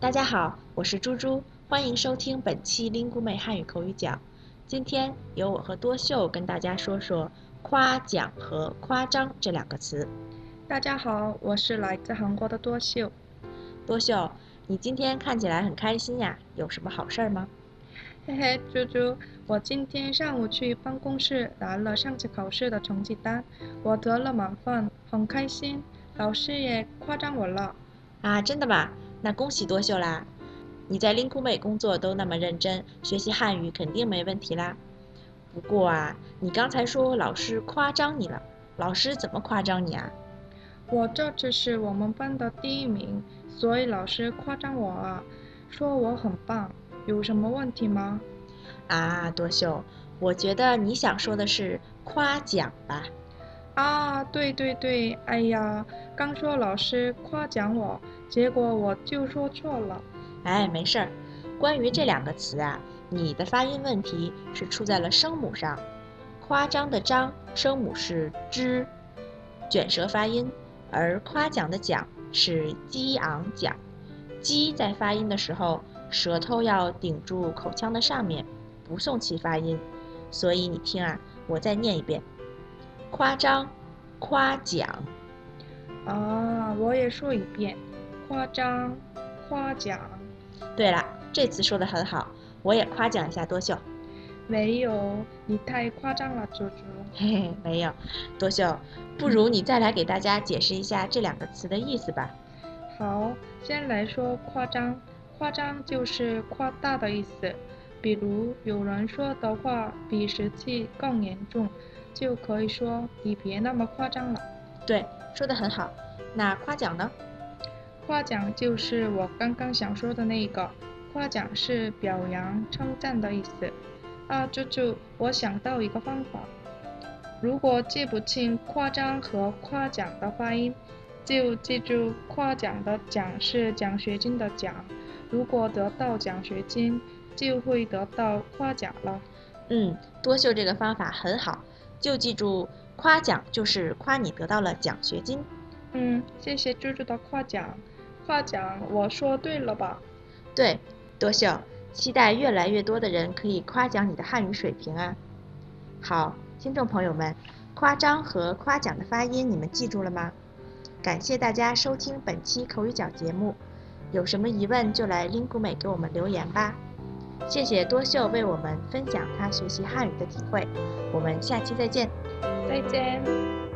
大家好，我是猪猪，欢迎收听本期 Lingu 妹汉语口语角。今天由我和多秀跟大家说说“夸奖”和“夸张”这两个词。大家好，我是来自韩国的多秀。多秀，你今天看起来很开心呀，有什么好事儿吗？嘿嘿，猪猪，我今天上午去办公室拿了上次考试的成绩单，我得了满分，很开心，老师也夸奖我了。啊，真的吗？那恭喜多秀啦！你在 Linku 妹工作都那么认真，学习汉语肯定没问题啦。不过啊，你刚才说老师夸张你了，老师怎么夸张你啊？我这次是我们班的第一名，所以老师夸张我啊，说我很棒。有什么问题吗？啊，多秀，我觉得你想说的是夸奖吧？啊，对对对，哎呀，刚说老师夸奖我。结果我就说错了，哎，没事儿。关于这两个词啊，你的发音问题是出在了声母上。夸张的“张”声母是 zh，卷舌发音；而夸奖的“奖”是激昂奖。激在发音的时候，舌头要顶住口腔的上面，不送气发音。所以你听啊，我再念一遍：夸张，夸奖。啊，我也说一遍。夸张，夸奖。对了，这次说的很好，我也夸奖一下多秀。没有，你太夸张了，猪猪。嘿嘿，没有，多秀，不如你再来给大家解释一下这两个词的意思吧。好，先来说夸张，夸张就是夸大的意思。比如有人说的话比实际更严重，就可以说你别那么夸张了。对，说的很好。那夸奖呢？夸奖就是我刚刚想说的那个，夸奖是表扬、称赞的意思。啊，猪猪，我想到一个方法，如果记不清夸张和夸奖的发音，就记住夸奖的奖是奖学金的奖，如果得到奖学金，就会得到夸奖了。嗯，多秀这个方法很好，就记住夸奖就是夸你得到了奖学金。嗯，谢谢猪猪的夸奖。夸奖，我说对了吧？对，多秀，期待越来越多的人可以夸奖你的汉语水平啊！好，听众朋友们，夸张和夸奖的发音你们记住了吗？感谢大家收听本期口语角节目，有什么疑问就来 Lingu 美给我们留言吧。谢谢多秀为我们分享他学习汉语的体会，我们下期再见。再见。